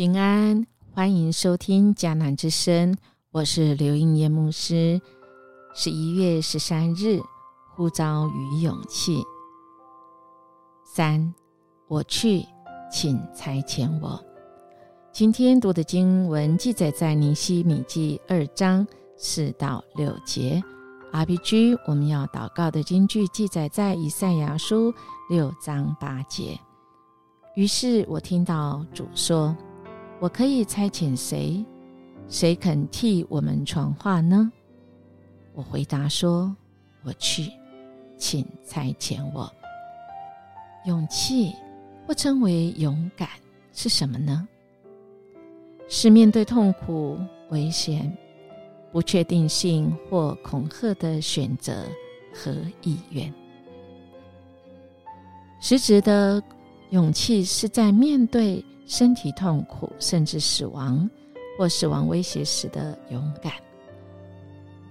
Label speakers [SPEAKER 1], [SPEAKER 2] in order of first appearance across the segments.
[SPEAKER 1] 平安，欢迎收听迦南之声，我是刘英叶牧师。十一月十三日，呼召与勇气。三，我去，请差遣我。今天读的经文记载在尼西米记二章四到六节。RPG，我们要祷告的经句记载在以赛亚书六章八节。于是我听到主说：“我可以差遣谁？谁肯替我们传话呢？”我回答说：“我去，请差遣我。”勇气或称为勇敢是什么呢？是面对痛苦、危险、不确定性或恐吓的选择和意愿。实质的勇气是在面对身体痛苦甚至死亡或死亡威胁时的勇敢，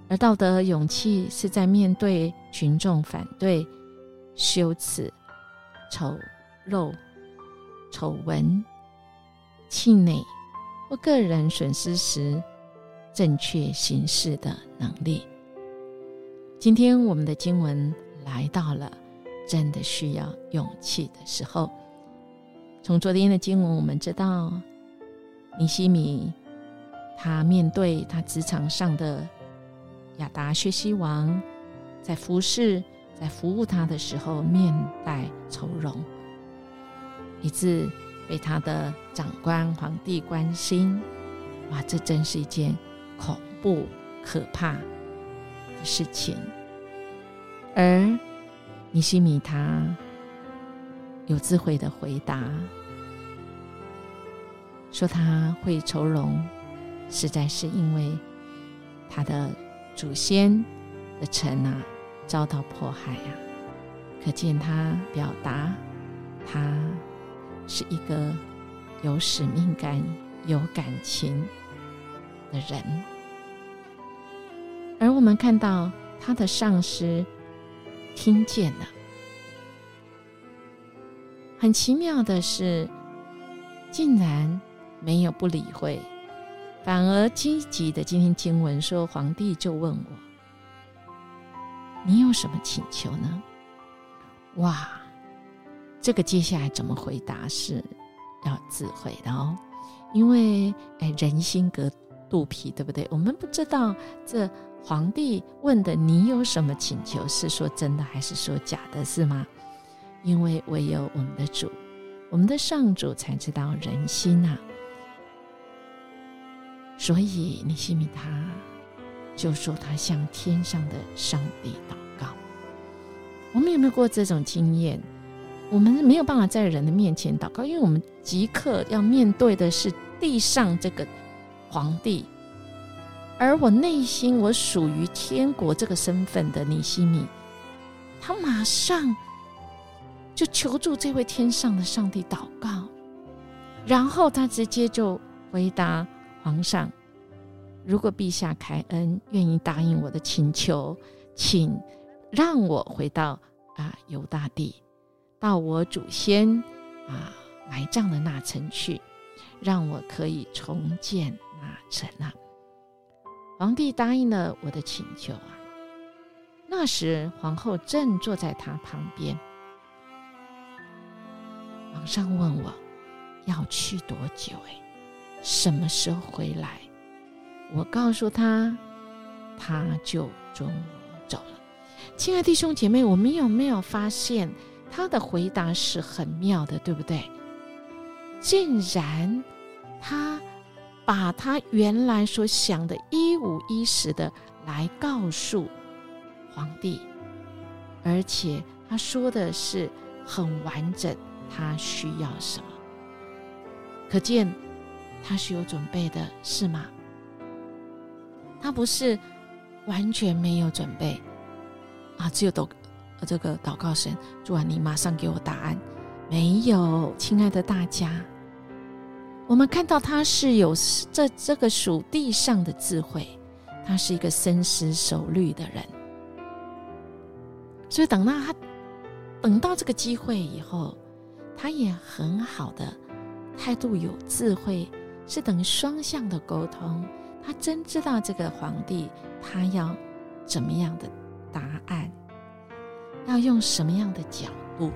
[SPEAKER 1] 而道德勇气是在面对群众反对、羞耻、丑陋、丑闻、气馁。或个人损失时，正确行事的能力。今天我们的经文来到了真的需要勇气的时候。从昨天的经文，我们知道尼西米他面对他职场上的亚达薛西王，在服侍、在服务他的时候，面带愁容，以致。被他的长官皇帝关心，哇，这真是一件恐怖可怕的事情。而尼西米他有智慧的回答，说他会愁容，实在是因为他的祖先的城啊遭到迫害呀，可见他表达他。是一个有使命感、有感情的人，而我们看到他的上司听见了。很奇妙的是，竟然没有不理会，反而积极的。今天经文说，皇帝就问我：“你有什么请求呢？”哇！这个接下来怎么回答是要智慧的哦，因为哎，人心隔肚皮，对不对？我们不知道这皇帝问的你有什么请求，是说真的还是说假的，是吗？因为唯有我们的主，我们的上主才知道人心呐。所以尼西米他就说他向天上的上帝祷告。我们有没有过这种经验？我们没有办法在人的面前祷告，因为我们即刻要面对的是地上这个皇帝，而我内心我属于天国这个身份的尼西米，他马上就求助这位天上的上帝祷告，然后他直接就回答皇上：如果陛下开恩，愿意答应我的请求，请让我回到啊犹大地。到我祖先啊埋葬的那城去，让我可以重建那城啊！皇帝答应了我的请求啊。那时皇后正坐在他旁边，皇上问我要去多久？哎，什么时候回来？我告诉他，他就准走了。亲爱弟兄姐妹，我们有没有发现？他的回答是很妙的，对不对？竟然他把他原来所想的一五一十的来告诉皇帝，而且他说的是很完整，他需要什么？可见他是有准备的，是吗？他不是完全没有准备啊，只有都。这个祷告神，主啊，你马上给我答案。没有，亲爱的大家，我们看到他是有这这个属地上的智慧，他是一个深思熟虑的人。所以等到他等到这个机会以后，他也很好的态度有智慧，是等于双向的沟通。他真知道这个皇帝他要怎么样的答案，要用什么样的角度。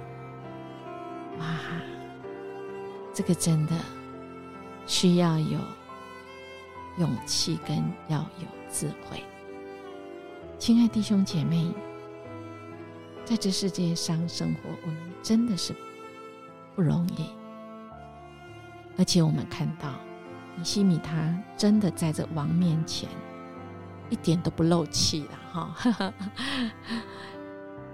[SPEAKER 1] 哇，这个真的需要有勇气跟要有智慧。亲爱弟兄姐妹，在这世界上生活，我们真的是不容易，而且我们看到。尼西米他真的在这王面前一点都不漏气了哈，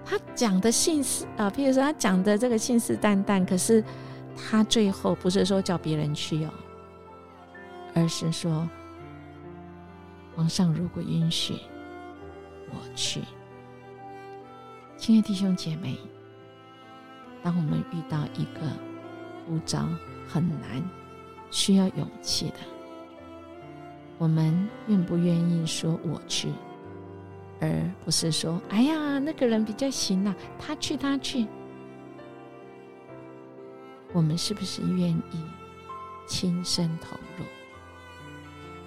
[SPEAKER 1] 他讲的信誓啊，譬如说他讲的这个信誓旦旦，可是他最后不是说叫别人去哦，而是说皇上如果允许我去，亲爱弟兄姐妹，当我们遇到一个呼召很难。需要勇气的，我们愿不愿意说我去，而不是说哎呀那个人比较行啊，他去他去。我们是不是愿意亲身投入？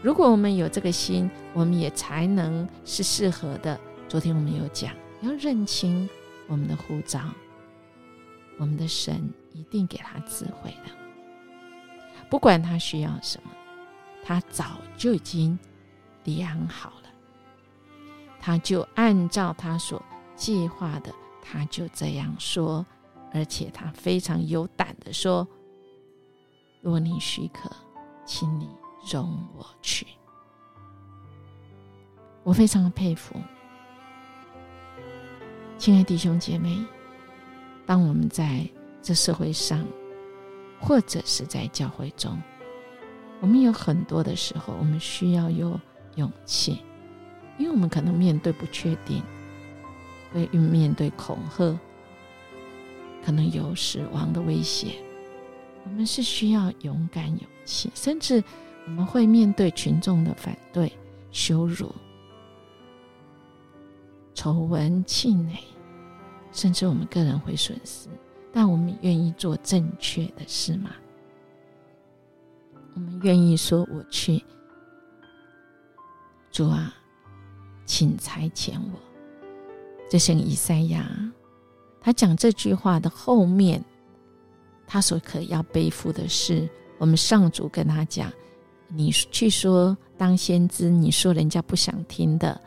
[SPEAKER 1] 如果我们有这个心，我们也才能是适合的。昨天我们有讲，要认清我们的护照，我们的神一定给他智慧的。不管他需要什么，他早就已经量好了，他就按照他所计划的，他就这样说，而且他非常有胆的说：“若你许可，请你容我去。”我非常佩服，亲爱弟兄姐妹，当我们在这社会上。或者是在教会中，我们有很多的时候，我们需要有勇气，因为我们可能面对不确定，会面对恐吓，可能有死亡的威胁。我们是需要勇敢、勇气，甚至我们会面对群众的反对、羞辱、丑闻、气馁，甚至我们个人会损失。但我们愿意做正确的事吗？我们愿意说我去，主啊，请裁遣我。这是以赛亚，他讲这句话的后面，他所可要背负的是，我们上主跟他讲：你去说当先知，你说人家不想听的，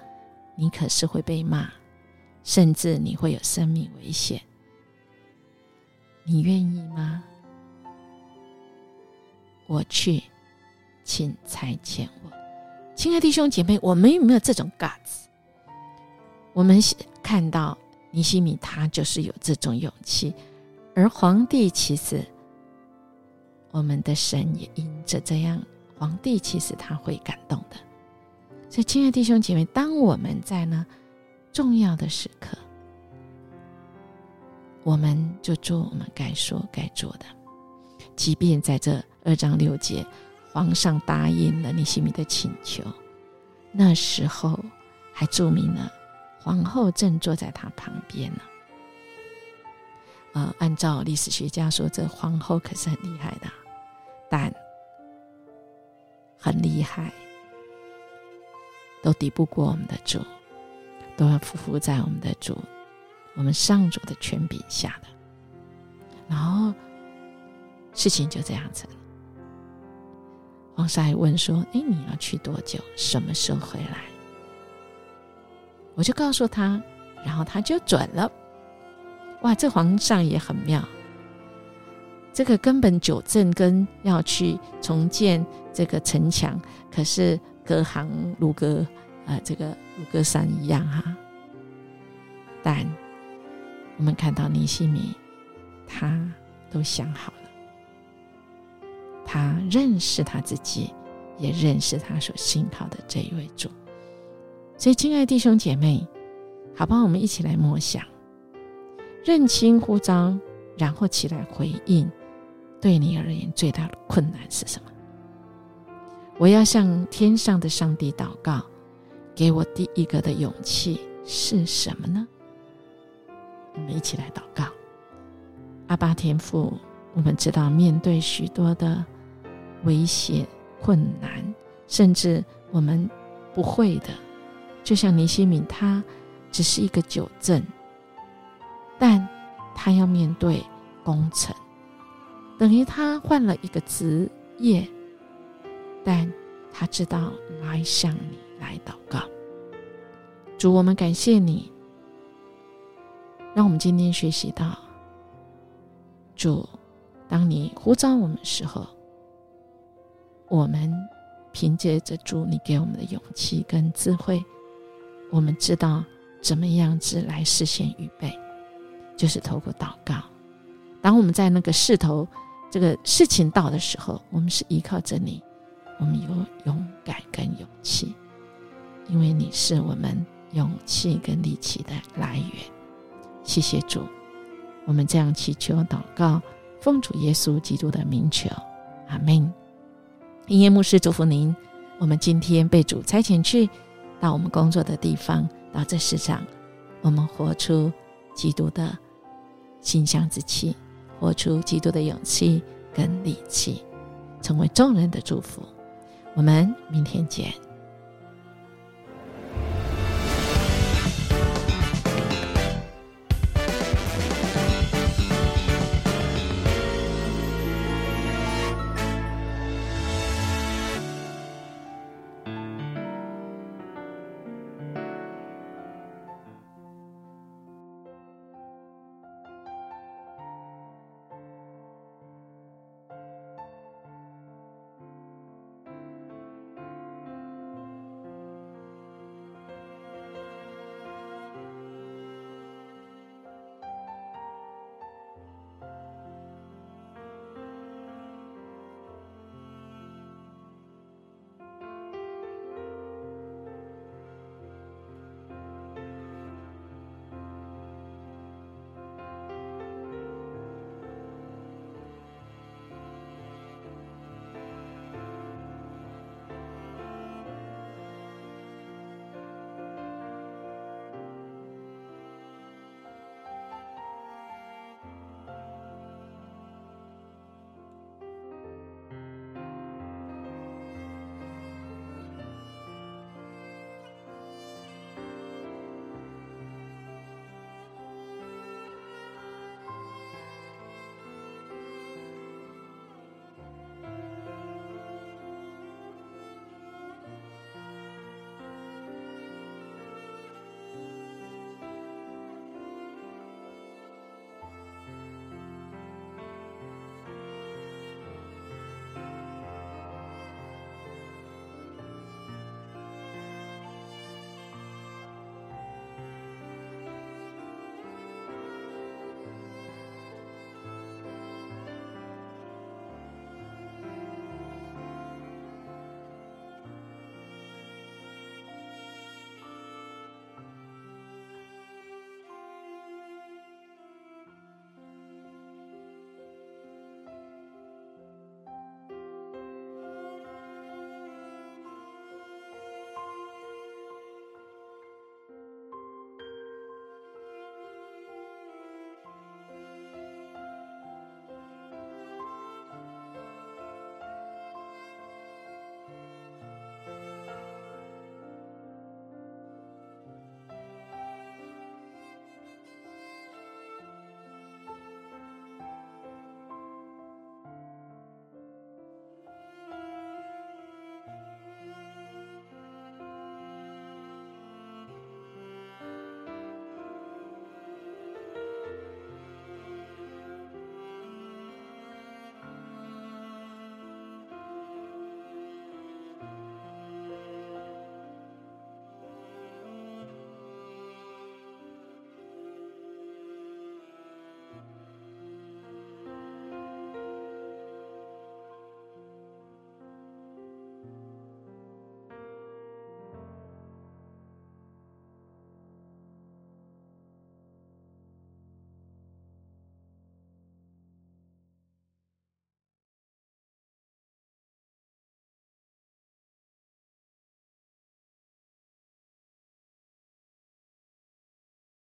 [SPEAKER 1] 你可是会被骂，甚至你会有生命危险。你愿意吗？我去，请差遣我，亲爱弟兄姐妹，我们有没有这种 guts？我们看到尼西米，他就是有这种勇气，而皇帝其实，我们的神也因着这样，皇帝其实他会感动的。所以，亲爱弟兄姐妹，当我们在呢重要的时刻。我们就做我们该说该做的，即便在这二章六节，皇上答应了尼西米的请求，那时候还注明了皇后正坐在他旁边呢。呃，按照历史学家说，这皇后可是很厉害的，但很厉害，都抵不过我们的主，都要匍匐在我们的主。我们上主的权柄下的，然后事情就这样子了。皇上还问说：“哎，你要去多久？什么时候回来？”我就告诉他，然后他就准了。哇，这皇上也很妙。这个根本九镇跟要去重建这个城墙，可是隔行如隔啊，这个如歌山一样哈。但我们看到尼西米，他都想好了，他认识他自己，也认识他所信靠的这一位主。所以，亲爱弟兄姐妹，好吧，我们一起来默想，认清呼召，然后起来回应。对你而言，最大的困难是什么？我要向天上的上帝祷告，给我第一个的勇气是什么呢？我们一起来祷告，阿巴天父，我们知道面对许多的危险、困难，甚至我们不会的，就像尼西敏，他只是一个九正，但他要面对工程，等于他换了一个职业，但他知道来向你来祷告。主，我们感谢你，让我们今天学习到，主，当你呼召我们的时候，我们凭借着主你给我们的勇气跟智慧，我们知道怎么样子来实现预备，就是透过祷告。当我们在那个势头、这个事情到的时候，我们是依靠着你，我们有勇敢跟勇气，因为你是我们。勇气跟力气的来源，谢谢主。我们这样祈求祷告，奉主耶稣基督的名求，阿门。音乐牧师祝福您。我们今天被主差遣去到我们工作的地方，到这世上，我们活出基督的馨香之气，活出基督的勇气跟力气，成为众人的祝福。我们明天见。